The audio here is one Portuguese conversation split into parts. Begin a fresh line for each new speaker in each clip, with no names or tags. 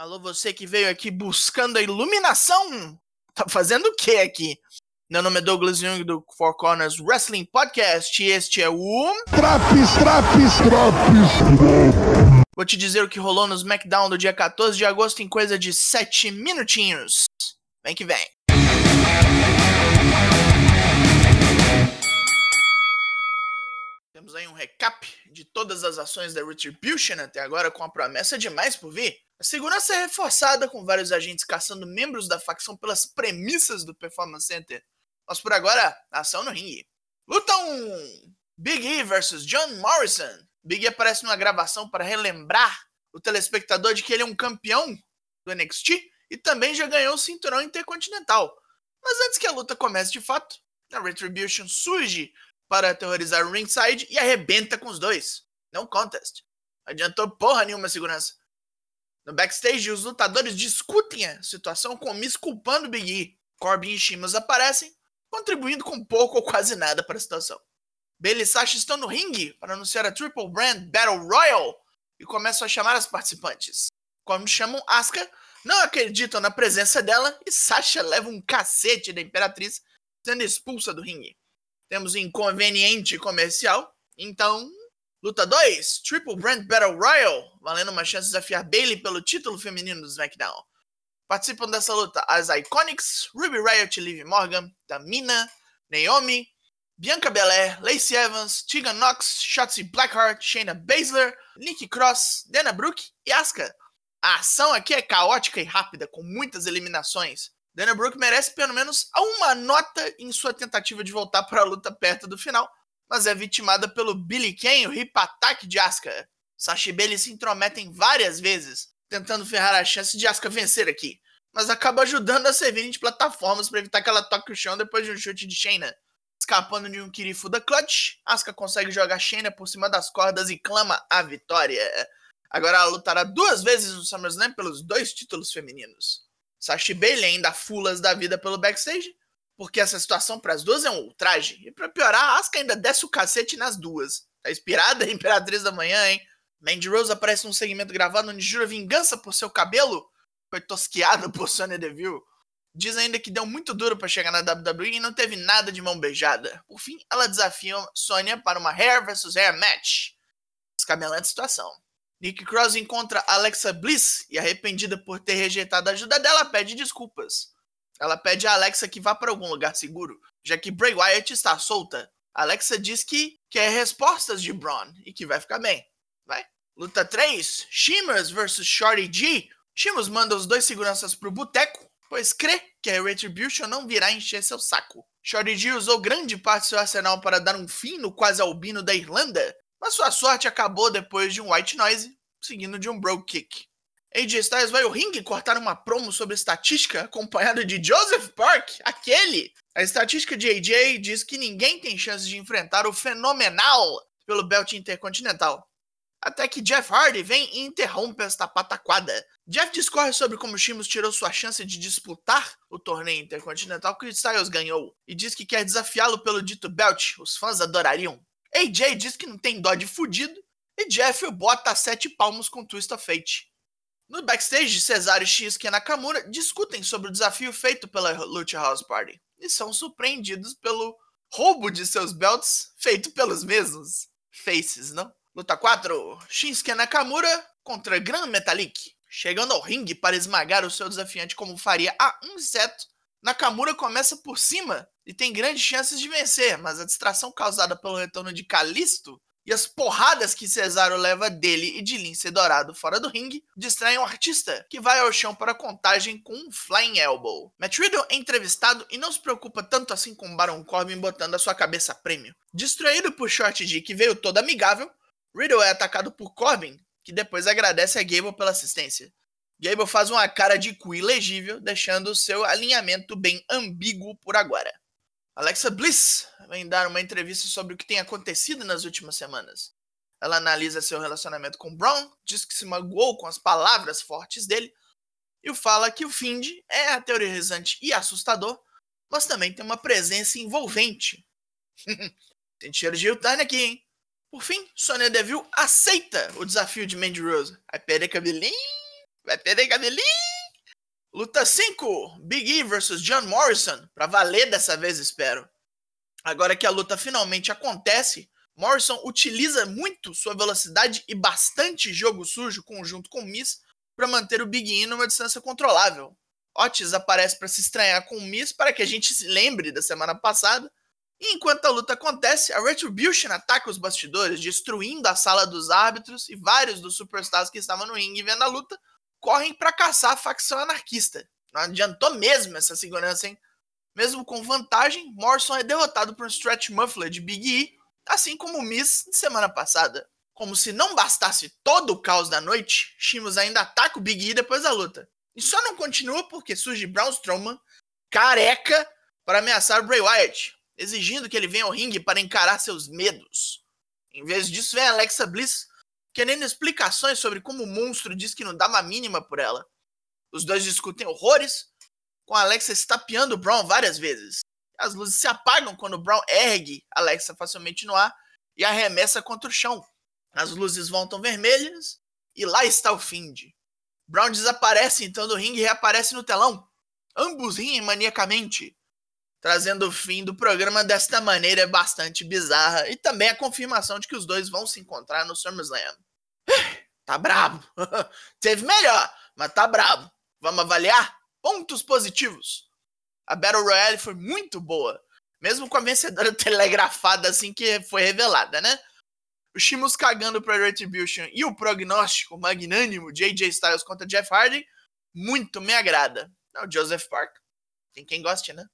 Alô, você que veio aqui buscando a iluminação? Tá fazendo o que aqui? Meu nome é Douglas Young do Four Corners Wrestling Podcast e este é o.
Traps, traps, traps!
Vou te dizer o que rolou no SmackDown do dia 14 de agosto em coisa de 7 minutinhos. Vem que vem. Temos aí um recap de todas as ações da Retribution até agora, com a promessa de mais por vir. A segurança é reforçada, com vários agentes caçando membros da facção pelas premissas do Performance Center. Mas por agora, ação no ringue. Luta 1: Big E versus John Morrison. Big E aparece numa gravação para relembrar o telespectador de que ele é um campeão do NXT e também já ganhou o cinturão intercontinental. Mas antes que a luta comece de fato, a Retribution surge para aterrorizar o ringside e arrebenta com os dois. Não contest. Adiantou porra nenhuma segurança. No backstage, os lutadores discutem a situação com Miss culpando Big E. Corbin e Shimas aparecem, contribuindo com pouco ou quase nada para a situação. Bailey e Sasha estão no ringue para anunciar a Triple Brand Battle Royal e começam a chamar as participantes. Quando chamam Asuka, não acreditam na presença dela e Sasha leva um cacete da Imperatriz, sendo expulsa do ringue. Temos um inconveniente comercial. Então, luta 2, Triple Brand Battle Royal, valendo uma chance de desafiar Bailey pelo título feminino do SmackDown. Participam dessa luta as Iconics, Ruby Riot, Liv Morgan, Tamina, Naomi, Bianca Belair, Lacey Evans, Tegan Knox, Shotzi Blackheart, Shayna Baszler, Nikki Cross, Dana Brooke e Asuka. A ação aqui é caótica e rápida, com muitas eliminações. Dana Brooke merece pelo menos uma nota em sua tentativa de voltar para a luta perto do final, mas é vitimada pelo Billy Kane, o hip attack de Asuka. Sasha Bailey se intrometem várias vezes, tentando ferrar a chance de Asuka vencer aqui, mas acaba ajudando a servir de plataformas para evitar que ela toque o chão depois de um chute de Shayna. Escapando de um Kirifu da Clutch, Asuka consegue jogar Shayna por cima das cordas e clama a vitória. Agora ela lutará duas vezes no SummerSlam pelos dois títulos femininos. Sasha Bailey ainda fulas da vida pelo backstage, porque essa situação para as duas é um ultraje. E para piorar, a Asuka ainda desce o cacete nas duas. Tá inspirada a Imperatriz da Manhã, hein? Mandy Rose aparece num segmento gravado onde jura vingança por seu cabelo. Foi tosqueado por Sonya Deville. Diz ainda que deu muito duro para chegar na WWE e não teve nada de mão beijada. Por fim, ela desafia Sonya para uma hair versus hair match. Escabelante situação. Nick Cross encontra Alexa Bliss e, arrependida por ter rejeitado a ajuda dela, pede desculpas. Ela pede a Alexa que vá para algum lugar seguro, já que Bray Wyatt está solta. Alexa diz que quer respostas de Braun e que vai ficar bem. Vai. Luta 3: Shimmers vs Shorty G. Shimmers manda os dois seguranças pro boteco, pois crê que a Retribution não virá encher seu saco. Shorty G usou grande parte do seu arsenal para dar um fim no quase albino da Irlanda, mas sua sorte acabou depois de um white noise, seguindo de um broke kick. AJ Styles vai ao ringue cortar uma promo sobre estatística acompanhado de Joseph Park, aquele. A estatística de AJ diz que ninguém tem chance de enfrentar o fenomenal pelo belt intercontinental. Até que Jeff Hardy vem e interrompe esta pataquada. Jeff discorre sobre como Sheamus tirou sua chance de disputar o torneio intercontinental que Styles ganhou e diz que quer desafiá-lo pelo dito belt. Os fãs adorariam. AJ diz que não tem dó de fudido e Jeff bota sete palmos com Twist of Fate. No backstage, Cesaro, X e Nakamura discutem sobre o desafio feito pela Lucha House Party e são surpreendidos pelo roubo de seus belts feito pelos mesmos faces, não? Luta 4: Shinsuke Nakamura contra Gran Metalik. Chegando ao ringue para esmagar o seu desafiante como faria a um inseto, Nakamura começa por cima e tem grandes chances de vencer, mas a distração causada pelo retorno de Kalisto e as porradas que Cesaro leva dele e de Lince Dourado fora do ringue distraem o artista, que vai ao chão para contagem com um Flying Elbow. Matt Riddle é entrevistado e não se preocupa tanto assim com Baron Corbin botando a sua cabeça a prêmio. Distraído por Short G, que veio todo amigável, Riddle é atacado por Corbin, que depois agradece a Gable pela assistência. Gable faz uma cara de cu ilegível, deixando o seu alinhamento bem ambíguo por agora. Alexa Bliss vem dar uma entrevista sobre o que tem acontecido nas últimas semanas. Ela analisa seu relacionamento com Brown, diz que se magoou com as palavras fortes dele e fala que o Find é aterrorizante e assustador, mas também tem uma presença envolvente. tem cheiro de Utane aqui, hein? Por fim, Sonya Deville aceita o desafio de Mandy Rose. Aí perde a cabelinho Vai perder cabelinho. Luta 5, Big E versus John Morrison, pra valer dessa vez, espero. Agora que a luta finalmente acontece, Morrison utiliza muito sua velocidade e bastante jogo sujo conjunto com Miss para manter o Big E numa distância controlável. Otis aparece para se estranhar com o Miss para que a gente se lembre da semana passada. E enquanto a luta acontece, a Retribution ataca os bastidores, destruindo a sala dos árbitros e vários dos superstars que estavam no ringue vendo a luta correm para caçar a facção anarquista. Não adiantou mesmo essa segurança, hein? Mesmo com vantagem, Morrison é derrotado por um stretch muffler de Big E, assim como o Miz de semana passada. Como se não bastasse todo o caos da noite, Shimos ainda ataca o Big E depois da luta. E só não continua porque surge Braun Strowman, careca, para ameaçar Bray Wyatt, exigindo que ele venha ao ringue para encarar seus medos. Em vez disso, vem Alexa Bliss, querendo explicações sobre como o monstro diz que não dá uma mínima por ela. Os dois discutem horrores, com Alexa estapeando Brown várias vezes. As luzes se apagam quando Brown ergue Alexa facilmente no ar e arremessa contra o chão. As luzes voltam vermelhas e lá está o Find. Brown desaparece então do ringue e reaparece no telão. Ambos riem maniacamente, trazendo o fim do programa desta maneira bastante bizarra e também a confirmação de que os dois vão se encontrar no SummerSlam. tá brabo. Teve melhor, mas tá brabo. Vamos avaliar? Pontos positivos. A Battle Royale foi muito boa, mesmo com a vencedora telegrafada assim que foi revelada, né? O Shimus cagando pra Retribution e o prognóstico magnânimo de AJ Styles contra Jeff Hardy muito me agrada. o Joseph Park. Tem quem goste, né?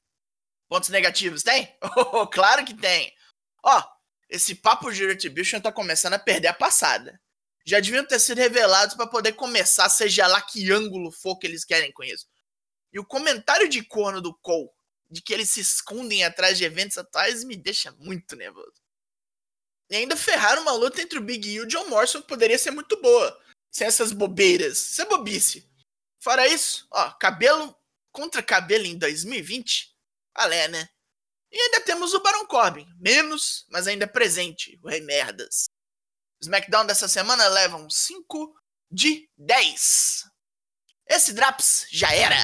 Pontos negativos tem? Oh, claro que tem. Ó, esse papo de Retribution tá começando a perder a passada. Já deviam ter sido revelados para poder começar, seja lá que ângulo for que eles querem com isso. E o comentário de corno do Cole, de que eles se escondem atrás de eventos atuais, me deixa muito nervoso. E ainda ferraram uma luta entre o Big E e o John Morrison que poderia ser muito boa. Sem essas bobeiras. Isso é bobice. Fora isso, ó, cabelo contra cabelo em 2020 Alé, né? E ainda temos o Baron Corbin, menos, mas ainda presente, o Rei Merdas. SmackDown dessa semana leva um 5 de 10. Esse Draps já era.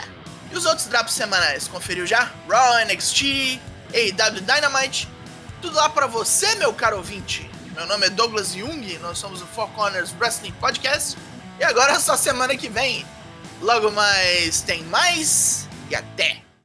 E os outros Draps semanais, conferiu já? Raw, NXT, AEW Dynamite, tudo lá para você, meu caro ouvinte. Meu nome é Douglas Jung, nós somos o Four Corners Wrestling Podcast. E agora é só semana que vem. Logo mais tem mais e até!